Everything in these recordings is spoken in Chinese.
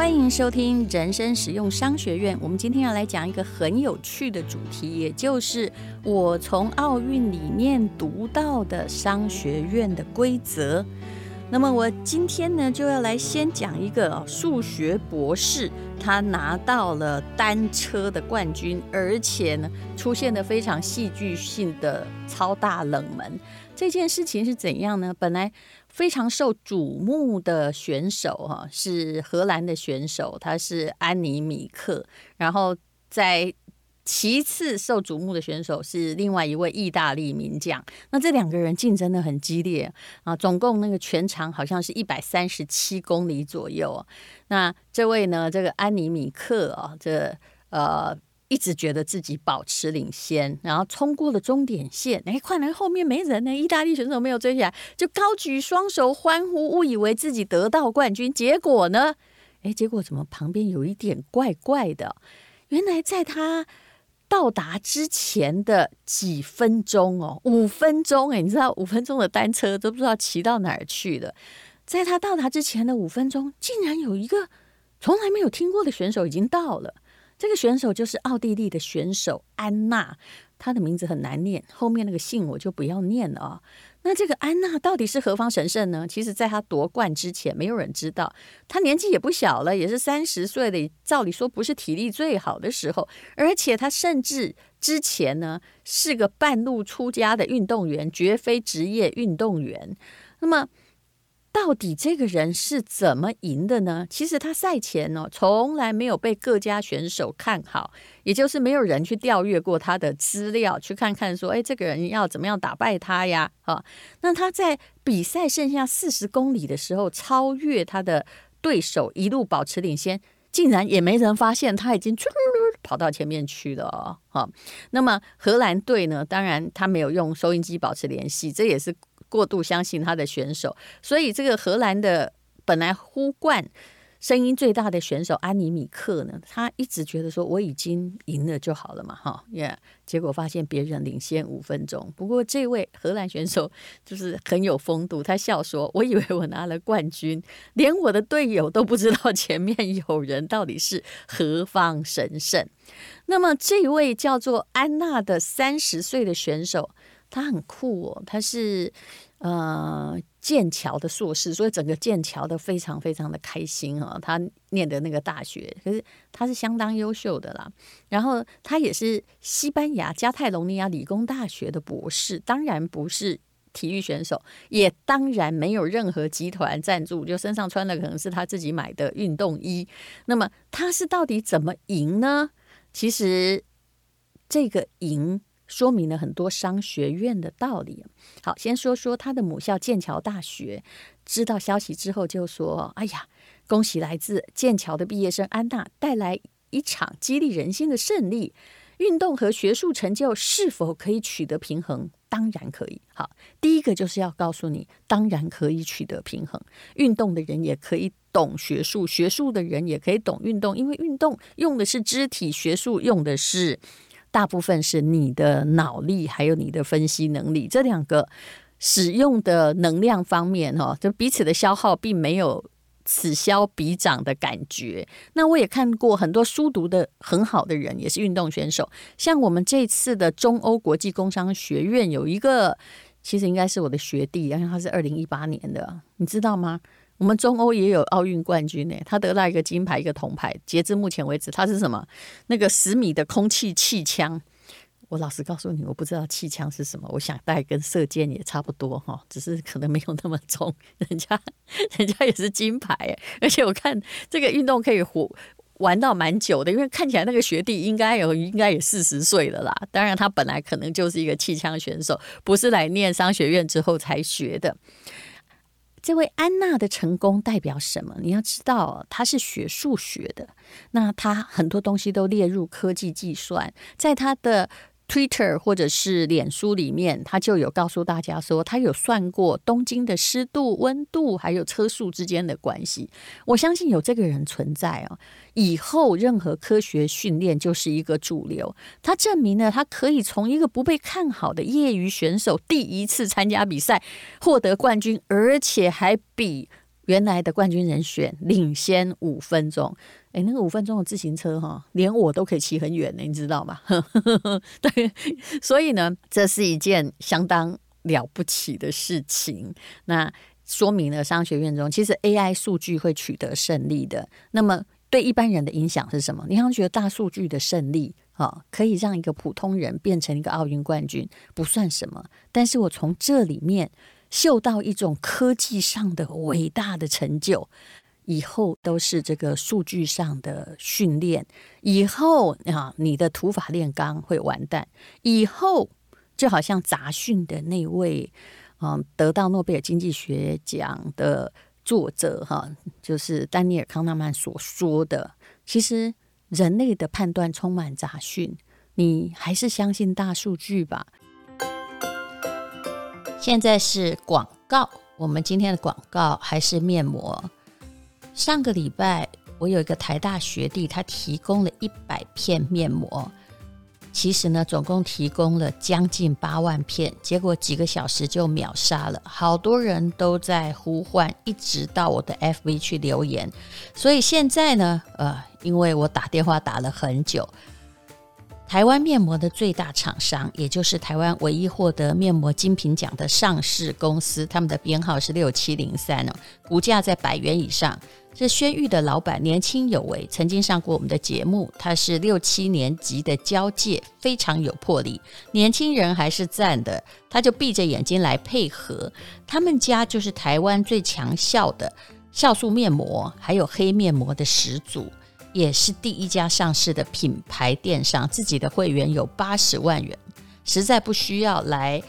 欢迎收听人生实用商学院。我们今天要来讲一个很有趣的主题，也就是我从奥运里面读到的商学院的规则。那么我今天呢，就要来先讲一个数学博士，他拿到了单车的冠军，而且呢，出现了非常戏剧性的超大冷门。这件事情是怎样呢？本来。非常受瞩目的选手哈，是荷兰的选手，他是安妮米克。然后在其次受瞩目的选手是另外一位意大利名将。那这两个人竞争得很激烈啊，总共那个全长好像是一百三十七公里左右。那这位呢，这个安妮米克啊，这呃。一直觉得自己保持领先，然后冲过了终点线。哎，快来后面没人呢！意大利选手没有追起来，就高举双手欢呼，误以为自己得到冠军。结果呢？哎，结果怎么旁边有一点怪怪的？原来在他到达之前的几分钟哦，五分钟哎，你知道五分钟的单车都不知道骑到哪儿去了。在他到达之前的五分钟，竟然有一个从来没有听过的选手已经到了。这个选手就是奥地利的选手安娜，她的名字很难念，后面那个姓我就不要念了啊。那这个安娜到底是何方神圣呢？其实，在她夺冠之前，没有人知道。她年纪也不小了，也是三十岁的，照理说不是体力最好的时候，而且她甚至之前呢是个半路出家的运动员，绝非职业运动员。那么。到底这个人是怎么赢的呢？其实他赛前呢，从来没有被各家选手看好，也就是没有人去调阅过他的资料，去看看说，哎，这个人要怎么样打败他呀？啊，那他在比赛剩下四十公里的时候，超越他的对手，一路保持领先，竟然也没人发现他已经跑到前面去了哦。那么荷兰队呢？当然他没有用收音机保持联系，这也是。过度相信他的选手，所以这个荷兰的本来呼冠声音最大的选手安妮米克呢，他一直觉得说我已经赢了就好了嘛，哈，耶！结果发现别人领先五分钟。不过这位荷兰选手就是很有风度，他笑说：“我以为我拿了冠军，连我的队友都不知道前面有人到底是何方神圣。”那么这位叫做安娜的三十岁的选手。他很酷哦，他是呃剑桥的硕士，所以整个剑桥都非常非常的开心啊、哦。他念的那个大学，可是他是相当优秀的啦。然后他也是西班牙加泰隆尼亚理工大学的博士，当然不是体育选手，也当然没有任何集团赞助，就身上穿的可能是他自己买的运动衣。那么他是到底怎么赢呢？其实这个赢。说明了很多商学院的道理。好，先说说他的母校剑桥大学，知道消息之后就说：“哎呀，恭喜来自剑桥的毕业生安娜带来一场激励人心的胜利。运动和学术成就是否可以取得平衡？当然可以。好，第一个就是要告诉你，当然可以取得平衡。运动的人也可以懂学术，学术的人也可以懂运动，因为运动用的是肢体，学术用的是。”大部分是你的脑力，还有你的分析能力，这两个使用的能量方面，哈，就彼此的消耗并没有此消彼长的感觉。那我也看过很多书读得很好的人，也是运动选手，像我们这次的中欧国际工商学院有一个，其实应该是我的学弟，因为他是二零一八年的，你知道吗？我们中欧也有奥运冠军呢，他得到一个金牌，一个铜牌。截至目前为止，他是什么？那个十米的空气气枪。我老实告诉你，我不知道气枪是什么。我想大概跟射箭也差不多哈，只是可能没有那么重。人家人家也是金牌，而且我看这个运动可以活玩到蛮久的，因为看起来那个学弟应该有应该也四十岁了啦。当然，他本来可能就是一个气枪选手，不是来念商学院之后才学的。这位安娜的成功代表什么？你要知道，她是学数学的，那她很多东西都列入科技计算，在她的。Twitter 或者是脸书里面，他就有告诉大家说，他有算过东京的湿度、温度，还有车速之间的关系。我相信有这个人存在哦，以后任何科学训练就是一个主流。他证明了他可以从一个不被看好的业余选手第一次参加比赛获得冠军，而且还比原来的冠军人选领先五分钟。哎，那个五分钟的自行车哈，连我都可以骑很远的，你知道吗？对，所以呢，这是一件相当了不起的事情。那说明了商学院中其实 AI 数据会取得胜利的。那么对一般人的影响是什么？你好像觉得大数据的胜利啊，可以让一个普通人变成一个奥运冠军，不算什么。但是我从这里面嗅到一种科技上的伟大的成就。以后都是这个数据上的训练，以后啊，你的土法炼钢会完蛋。以后就好像杂讯的那位，嗯，得到诺贝尔经济学奖的作者哈，就是丹尼尔康纳曼所说的，其实人类的判断充满杂讯，你还是相信大数据吧。现在是广告，我们今天的广告还是面膜。上个礼拜，我有一个台大学弟，他提供了一百片面膜。其实呢，总共提供了将近八万片，结果几个小时就秒杀了。好多人都在呼唤，一直到我的 FV 去留言。所以现在呢，呃，因为我打电话打了很久。台湾面膜的最大厂商，也就是台湾唯一获得面膜精品奖的上市公司，他们的编号是六七零三哦，股价在百元以上。这轩玉的老板年轻有为，曾经上过我们的节目。他是六七年级的交界，非常有魄力。年轻人还是赞的，他就闭着眼睛来配合。他们家就是台湾最强效的酵素面膜，还有黑面膜的始祖。也是第一家上市的品牌电商，自己的会员有八十万人，实在不需要来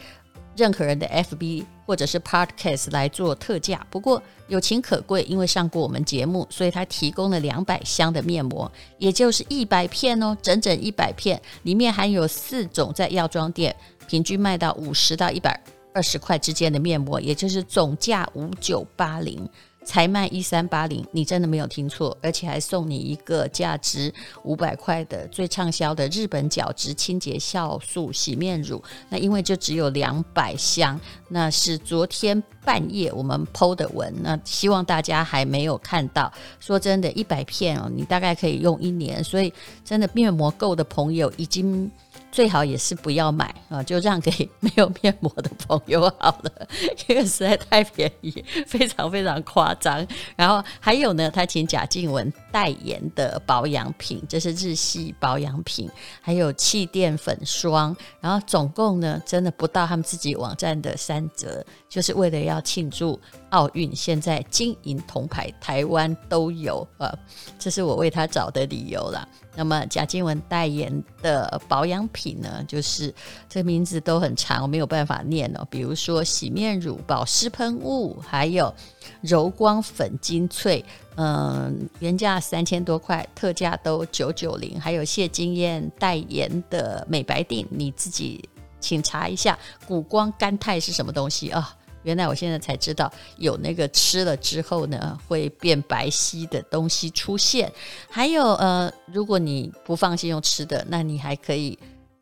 任何人的 FB 或者是 Podcast 来做特价。不过有情可贵，因为上过我们节目，所以他提供了两百箱的面膜，也就是一百片哦，整整一百片，里面含有四种在药妆店平均卖到五十到一百二十块之间的面膜，也就是总价五九八零。才卖一三八零，你真的没有听错，而且还送你一个价值五百块的最畅销的日本角质清洁酵素洗面乳。那因为就只有两百箱，那是昨天半夜我们剖的文，那希望大家还没有看到。说真的，一百片哦，你大概可以用一年，所以真的面膜够的朋友已经。最好也是不要买啊，就让给没有面膜的朋友好了，因为实在太便宜，非常非常夸张。然后还有呢，他请贾静雯代言的保养品，这是日系保养品，还有气垫粉霜。然后总共呢，真的不到他们自己网站的三折，就是为了要庆祝奥运。现在金银铜牌台湾都有呃，这是我为他找的理由啦。那么贾静雯代言的保养品呢，就是这名字都很长，我没有办法念哦。比如说洗面乳、保湿喷雾，还有柔光粉精粹，嗯，原价三千多块，特价都九九零。还有谢金燕代言的美白定，你自己请查一下，谷胱甘肽是什么东西啊？原来我现在才知道有那个吃了之后呢，会变白皙的东西出现。还有呃，如果你不放心用吃的，那你还可以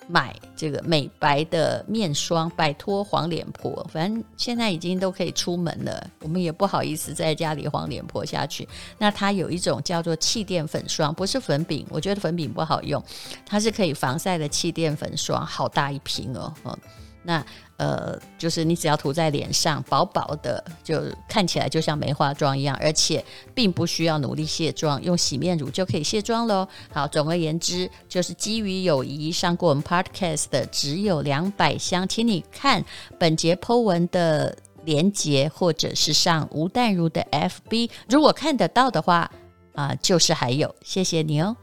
买这个美白的面霜，摆脱黄脸婆。反正现在已经都可以出门了，我们也不好意思在家里黄脸婆下去。那它有一种叫做气垫粉霜，不是粉饼，我觉得粉饼不好用，它是可以防晒的气垫粉霜，好大一瓶哦，嗯那呃，就是你只要涂在脸上，薄薄的，就看起来就像没化妆一样，而且并不需要努力卸妆，用洗面乳就可以卸妆喽。好，总而言之，就是基于友谊，上过我们 Podcast 的只有两百箱，请你看本节 Po 文的连接，或者是上吴淡如的 FB，如果看得到的话啊、就是还有，谢谢你哦。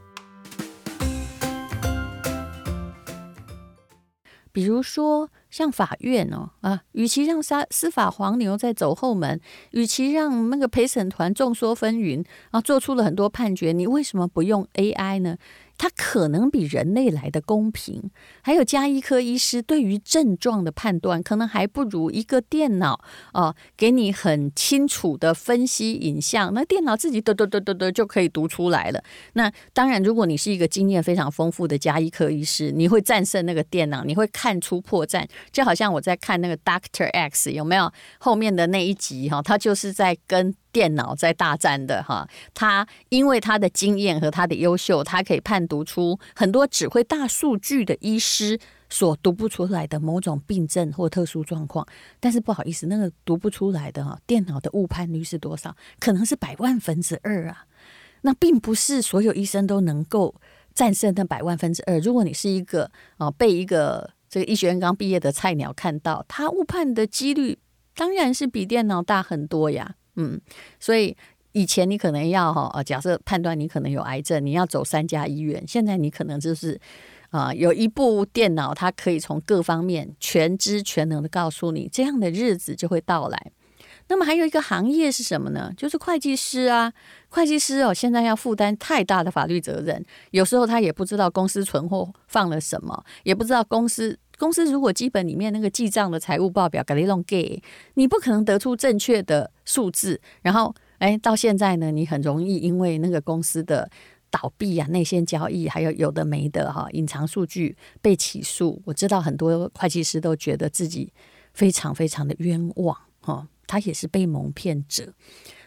比如说。像法院哦啊，与其让司司法黄牛在走后门，与其让那个陪审团众说纷纭啊，做出了很多判决，你为什么不用 AI 呢？它可能比人类来的公平，还有加医科医师对于症状的判断，可能还不如一个电脑哦、给你很清楚的分析影像，那电脑自己嘟嘟嘟嘟嘟就可以读出来了。那当然，如果你是一个经验非常丰富的加医科医师，你会战胜那个电脑，你会看出破绽。就好像我在看那个 Doctor X 有没有后面的那一集哈，他就是在跟电脑在大战的哈。他因为他的经验和他的优秀，他可以判读出很多只会大数据的医师所读不出来的某种病症或特殊状况。但是不好意思，那个读不出来的哈，电脑的误判率是多少？可能是百万分之二啊。那并不是所有医生都能够战胜那百万分之二。如果你是一个啊被一个这个医学院刚毕业的菜鸟看到，他误判的几率当然是比电脑大很多呀。嗯，所以以前你可能要哈，假设判断你可能有癌症，你要走三家医院。现在你可能就是啊，有一部电脑，它可以从各方面全知全能的告诉你，这样的日子就会到来。那么还有一个行业是什么呢？就是会计师啊，会计师哦，现在要负担太大的法律责任，有时候他也不知道公司存货放了什么，也不知道公司公司如果基本里面那个记账的财务报表给你弄给，你不可能得出正确的数字。然后，哎，到现在呢，你很容易因为那个公司的倒闭啊、内线交易，还有有的没的哈、隐藏数据被起诉。我知道很多会计师都觉得自己非常非常的冤枉哈。他也是被蒙骗者。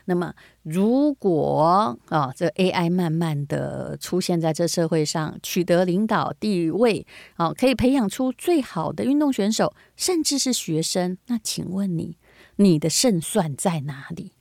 那么，如果啊，这 AI 慢慢的出现在这社会上，取得领导地位，啊，可以培养出最好的运动选手，甚至是学生，那请问你，你的胜算在哪里？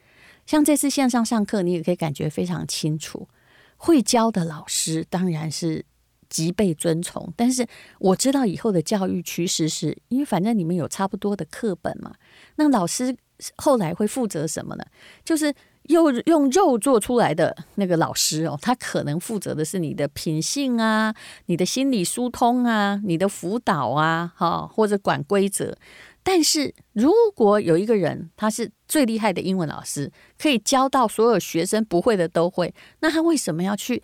像这次线上上课，你也可以感觉非常清楚，会教的老师当然是极被尊崇，但是我知道以后的教育趋势是，因为反正你们有差不多的课本嘛，那老师。后来会负责什么呢？就是又用肉做出来的那个老师哦，他可能负责的是你的品性啊，你的心理疏通啊，你的辅导啊，哈，或者管规则。但是如果有一个人他是最厉害的英文老师，可以教到所有学生不会的都会，那他为什么要去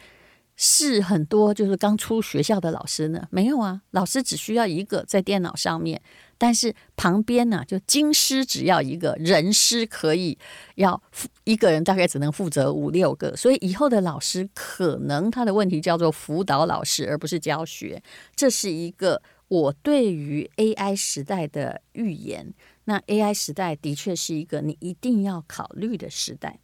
是很多就是刚出学校的老师呢？没有啊，老师只需要一个在电脑上面。但是旁边呢，就经师只要一个人师可以要一个人大概只能负责五六个，所以以后的老师可能他的问题叫做辅导老师，而不是教学。这是一个我对于 AI 时代的预言。那 AI 时代的确是一个你一定要考虑的时代。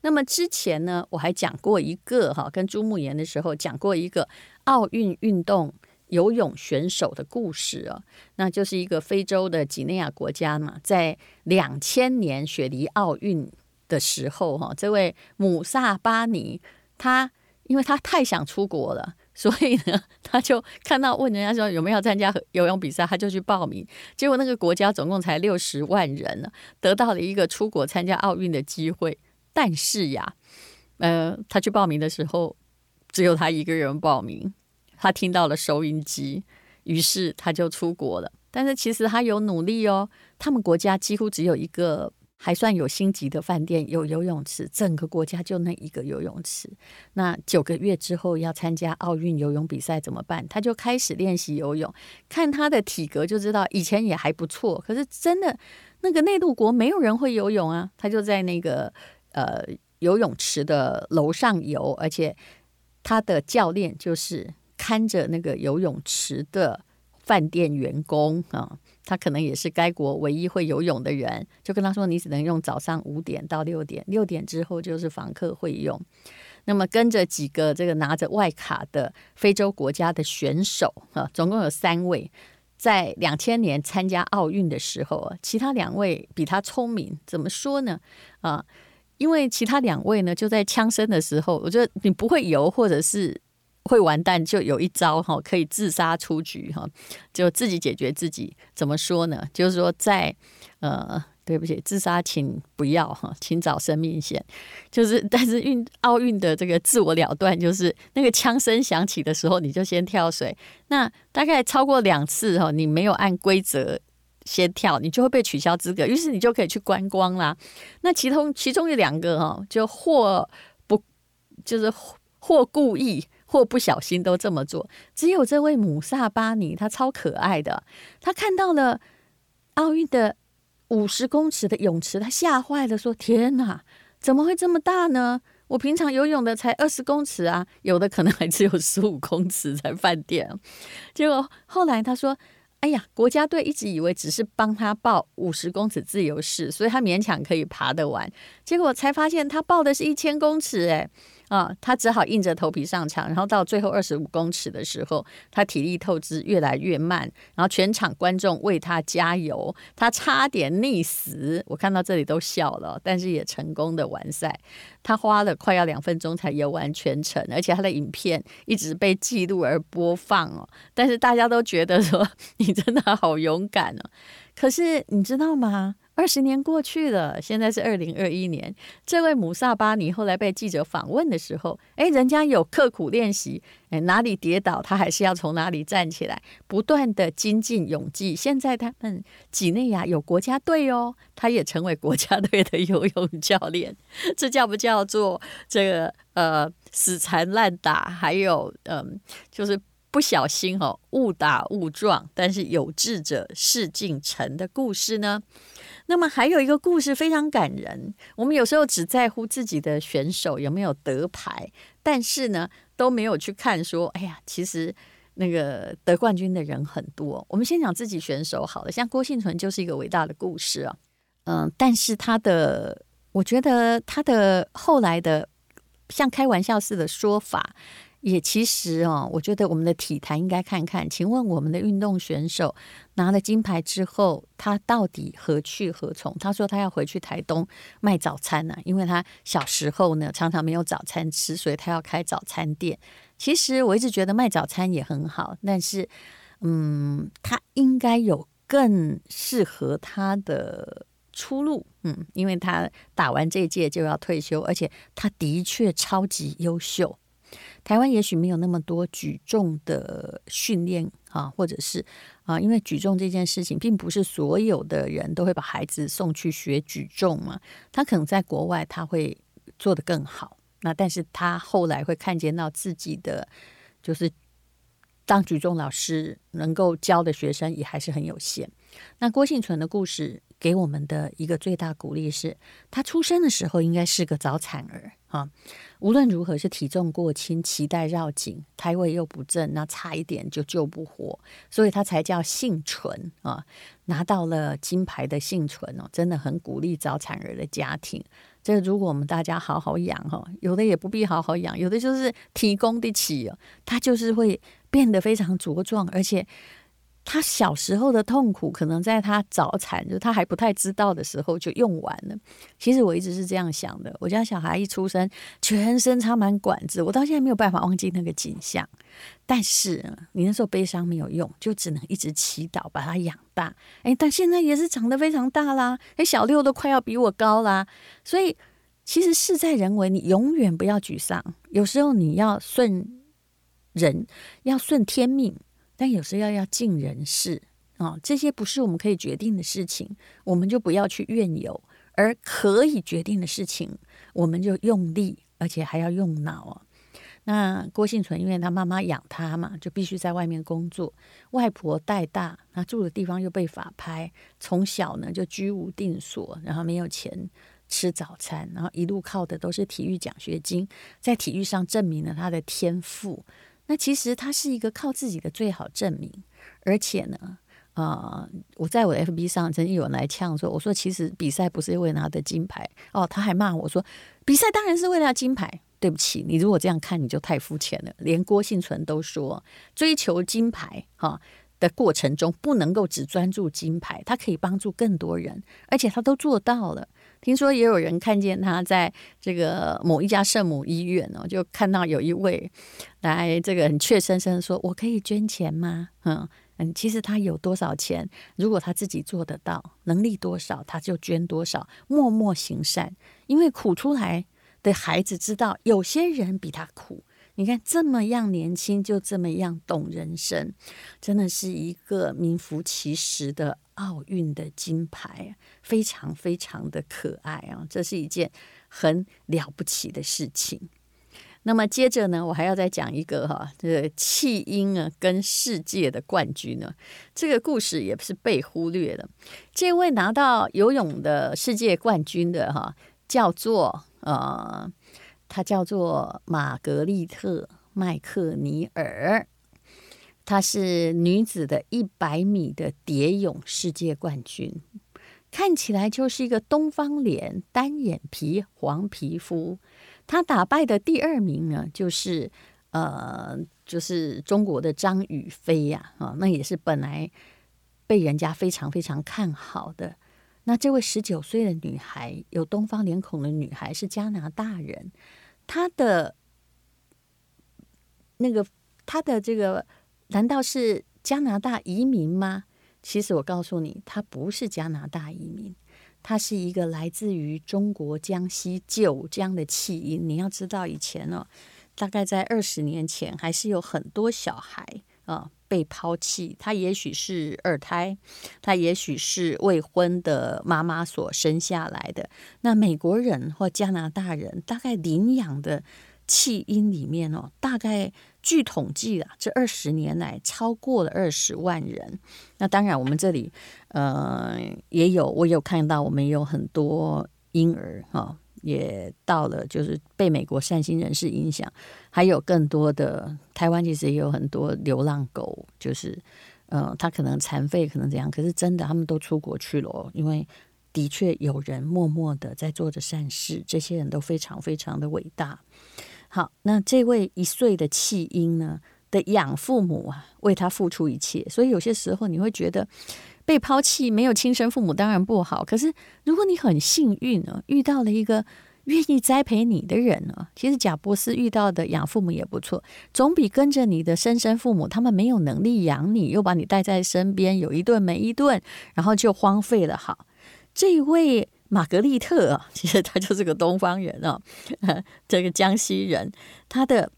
那么之前呢，我还讲过一个哈，跟朱慕言的时候讲过一个奥运运动。游泳选手的故事哦，那就是一个非洲的几内亚国家嘛，在两千年雪梨奥运的时候，哈，这位姆萨巴尼，他因为他太想出国了，所以呢，他就看到问人家说有没有参加游泳比赛，他就去报名。结果那个国家总共才六十万人呢，得到了一个出国参加奥运的机会。但是呀，呃，他去报名的时候，只有他一个人报名。他听到了收音机，于是他就出国了。但是其实他有努力哦。他们国家几乎只有一个还算有星级的饭店，有游泳池，整个国家就那一个游泳池。那九个月之后要参加奥运游泳比赛怎么办？他就开始练习游泳。看他的体格就知道，以前也还不错。可是真的那个内陆国没有人会游泳啊。他就在那个呃游泳池的楼上游，而且他的教练就是。看着那个游泳池的饭店员工啊，他可能也是该国唯一会游泳的人，就跟他说：“你只能用早上五点到六点，六点之后就是访客会用。”那么跟着几个这个拿着外卡的非洲国家的选手啊，总共有三位，在两千年参加奥运的时候啊，其他两位比他聪明。怎么说呢？啊，因为其他两位呢，就在枪声的时候，我觉得你不会游，或者是。会完蛋，就有一招哈，可以自杀出局哈，就自己解决自己。怎么说呢？就是说在呃，对不起，自杀请不要哈，请找生命线。就是但是运奥运的这个自我了断，就是那个枪声响起的时候，你就先跳水。那大概超过两次哈，你没有按规则先跳，你就会被取消资格。于是你就可以去观光啦。那其中其中有两个哈，就或不就是或故意。或不小心都这么做，只有这位姆萨巴尼，他超可爱的。他看到了奥运的五十公尺的泳池，他吓坏了，说：“天哪，怎么会这么大呢？我平常游泳的才二十公尺啊，有的可能还只有十五公尺才饭店。”结果后来他说：“哎呀，国家队一直以为只是帮他报五十公尺自由式，所以他勉强可以爬得完。结果才发现他报的是一千公尺，哎。啊，他只好硬着头皮上场，然后到最后二十五公尺的时候，他体力透支越来越慢，然后全场观众为他加油，他差点溺死，我看到这里都笑了，但是也成功的完赛。他花了快要两分钟才游完全程，而且他的影片一直被记录而播放哦，但是大家都觉得说 你真的好勇敢哦。可是你知道吗？二十年过去了，现在是二零二一年。这位姆萨巴尼后来被记者访问的时候，诶，人家有刻苦练习，诶，哪里跌倒他还是要从哪里站起来，不断的精进泳技。现在他们几内亚有国家队哦，他也成为国家队的游泳教练。这叫不叫做这个呃死缠烂打？还有嗯、就是。不小心哦，误打误撞，但是有志者事竟成的故事呢。那么还有一个故事非常感人。我们有时候只在乎自己的选手有没有得牌，但是呢都没有去看说，哎呀，其实那个得冠军的人很多。我们先讲自己选手好了，像郭幸存就是一个伟大的故事啊。嗯，但是他的，我觉得他的后来的像开玩笑似的说法。也其实哦，我觉得我们的体坛应该看看，请问我们的运动选手拿了金牌之后，他到底何去何从？他说他要回去台东卖早餐呢、因为他小时候呢常常没有早餐吃，所以他要开早餐店。其实我一直觉得卖早餐也很好，但是嗯，他应该有更适合他的出路。嗯，因为他打完这届就要退休，而且他的确超级优秀。台湾也许没有那么多举重的训练啊，或者是啊，因为举重这件事情，并不是所有的人都会把孩子送去学举重嘛。他可能在国外他会做得更好，那但是他后来会看见到自己的，就是当举重老师能够教的学生也还是很有限。那郭幸存的故事。给我们的一个最大鼓励是，他出生的时候应该是个早产儿啊。无论如何是体重过轻、脐带绕颈、胎位又不正，那差一点就救不活，所以他才叫幸存啊。拿到了金牌的幸存哦，真的很鼓励早产儿的家庭。这如果我们大家好好养哈，有的也不必好好养，有的就是提供得起哦，他就是会变得非常茁壮，而且。他小时候的痛苦，可能在他早产，就他还不太知道的时候就用完了。其实我一直是这样想的，我家小孩一出生，全身插满管子，我到现在没有办法忘记那个景象。但是你那时候悲伤没有用，就只能一直祈祷把他养大。哎，但现在也是长得非常大啦，哎，小六都快要比我高啦。所以其实事在人为，你永远不要沮丧。有时候你要顺人，要顺天命。但有时候要要尽人事啊，这些不是我们可以决定的事情，我们就不要去怨尤；而可以决定的事情，我们就用力，而且还要用脑啊。那郭婞淳因为他妈妈养他嘛，就必须在外面工作，外婆带大，他住的地方又被法拍，从小呢就居无定所，然后没有钱吃早餐，然后一路靠的都是体育奖学金，在体育上证明了他的天赋。那其实他是一个靠自己的最好证明，而且呢，啊、我在我的 FB 上曾经有人来呛说，我说其实比赛不是为拿的金牌哦，他还骂我说，比赛当然是为了金牌。对不起，你如果这样看，你就太肤浅了。连郭婞淳都说，追求金牌哈、的过程中，不能够只专注金牌，他可以帮助更多人，而且他都做到了。听说也有人看见他在这个某一家圣母医院哦，就看到有一位来这个很怯生生说：“我可以捐钱吗？”嗯嗯，其实他有多少钱，如果他自己做得到，能力多少他就捐多少，默默行善，因为苦出来的孩子知道有些人比他苦。你看这么样年轻就这么样懂人生，真的是一个名副其实的奥运的金牌，非常非常的可爱啊！这是一件很了不起的事情。那么接着呢，我还要再讲一个哈，这个弃婴啊跟世界的冠军呢，这个故事也不是被忽略了。这位拿到游泳的世界冠军的哈，叫做呃。他叫做玛格丽特·麦克尼尔。她是女子的一百米的蝶泳世界冠军，看起来就是一个东方脸、单眼皮、黄皮肤。她打败的第二名呢，就是呃，就是中国的张雨霏呀，啊，那也是本来被人家非常非常看好的。那这位十九岁的女孩，有东方脸孔的女孩，是加拿大人，她的那个她的这个，难道是加拿大移民吗？其实我告诉你，他不是加拿大移民。他是一个来自于中国江西九江的弃婴。你要知道，以前哦，大概在二十年前，还是有很多小孩啊被抛弃。他也许是二胎，他也许是未婚的妈妈所生下来的。那美国人或加拿大人，大概领养的弃婴里面哦，大概。据统计啊，这二十年来超过了二十万人。那当然，我们这里呃也有，我有看到，我们有很多婴儿哈、也到了就是被美国善心人士影响，还有更多的台湾其实也有很多流浪狗，就是呃，他可能残废，可能怎样，可是真的他们都出国去了，因为的确有人默默的在做着善事，这些人都非常非常的伟大。好，那这位一岁的弃婴呢的养父母啊，为他付出一切，所以有些时候你会觉得被抛弃，没有亲生父母当然不好。可是如果你很幸运呢，遇到了一个愿意栽培你的人呢，其实贾博士遇到的养父母也不错，总比跟着你的生身父母，他们没有能力养你，又把你带在身边，有一顿没一顿，然后就荒废了。好，这位。玛格丽特啊，其实他就是个东方人啊，这个江西人，他的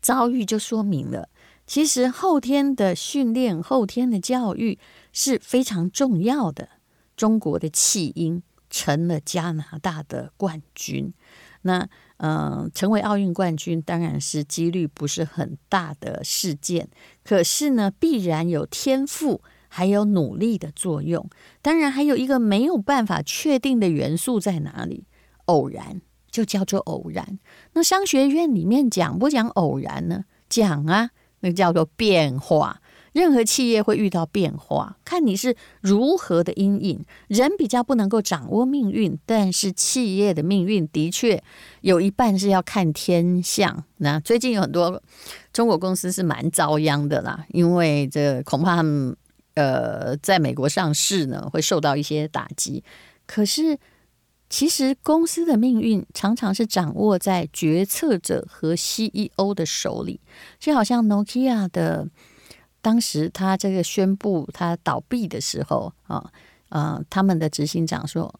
遭遇就说明了，其实后天的训练、后天的教育是非常重要的。中国的弃婴成了加拿大的冠军，那嗯、成为奥运冠军当然是几率不是很大的事件，可是呢，必然有天赋。还有努力的作用，当然还有一个没有办法确定的元素在哪里？偶然，就叫做偶然。那商学院里面讲不讲偶然呢？讲啊，那叫做变化。任何企业会遇到变化，看你是如何的阴影。人比较不能够掌握命运，但是企业的命运的确有一半是要看天象。那最近有很多中国公司是蛮遭殃的啦，因为这恐怕。呃，在美国上市呢，会受到一些打击。可是，其实公司的命运常常是掌握在决策者和 CEO 的手里。就好像 Nokia 的，当时他这个宣布他倒闭的时候啊，呃，他们的执行长说：“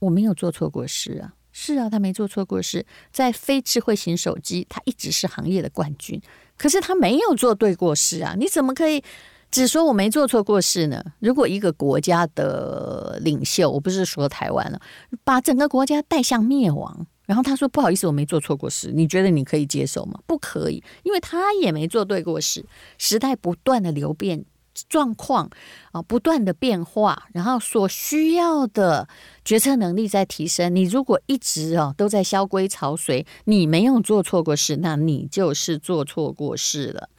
我没有做错过事啊，是啊，他没做错过事。在非智慧型手机，他一直是行业的冠军。可是他没有做对过事啊，你怎么可以？”只说我没做错过事呢。如果一个国家的领袖，我不是说台湾了，把整个国家带向灭亡，然后他说不好意思，我没做错过事，你觉得你可以接受吗？不可以，因为他也没做对过事。时代不断的流变，状况啊不断的变化，然后所需要的决策能力在提升。你如果一直啊都在萧规潮随，你没有做错过事，那你就是做错过事了。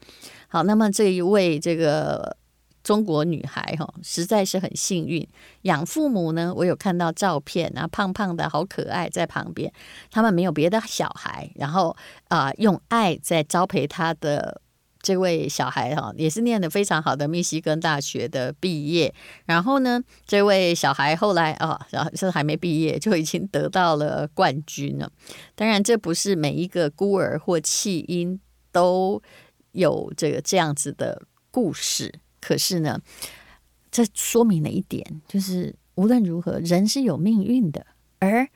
好，那么这一位这个中国女孩哈，实在是很幸运。养父母呢，我有看到照片啊，胖胖的好可爱，在旁边。他们没有别的小孩，然后啊、用爱在栽培他的这位小孩哈，也是念得非常好的密西根大学的毕业。然后呢，这位小孩后来啊，然后是还没毕业就已经得到了冠军了。当然，这不是每一个孤儿或弃婴都。有这个这样子的故事，可是呢，这说明了一点，就是无论如何，人是有命运的，而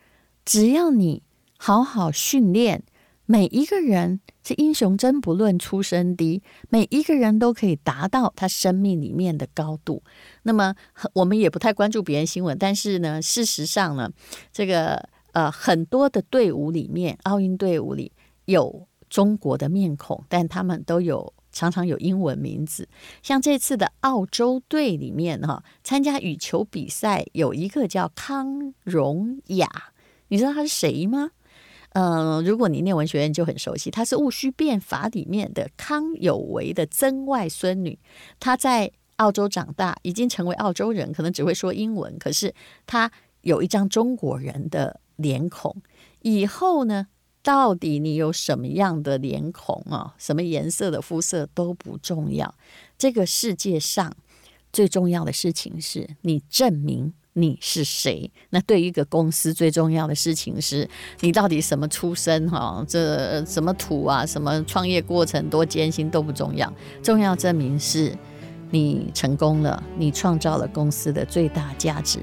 只要你好好训练，每一个人，这英雄真不论出身低，每一个人都可以达到他生命里面的高度。那么，我们也不太关注别人新闻，但是呢，事实上呢，这个呃，很多的队伍里面，奥运队伍里有。中国的面孔，但他们都有常常有英文名字。像这次的澳洲队里面哈，参加羽球比赛有一个叫康荣雅，你知道他是谁吗？嗯、如果你念文学院就很熟悉，她是戊戌变法里面的康有为的曾外孙女，她在澳洲长大，已经成为澳洲人，可能只会说英文，可是她有一张中国人的脸孔。以后呢，到底你有什么样的脸孔啊，什么颜色的肤色都不重要。这个世界上最重要的事情是你证明。你是谁？那对于一个公司最重要的事情是你到底什么出身？哈，这什么土啊？什么创业过程多艰辛都不重要，重要证明是你成功了，你创造了公司的最大价值。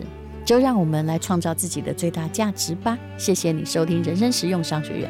就让我们来创造自己的最大价值吧，谢谢你收听人生实用商学院。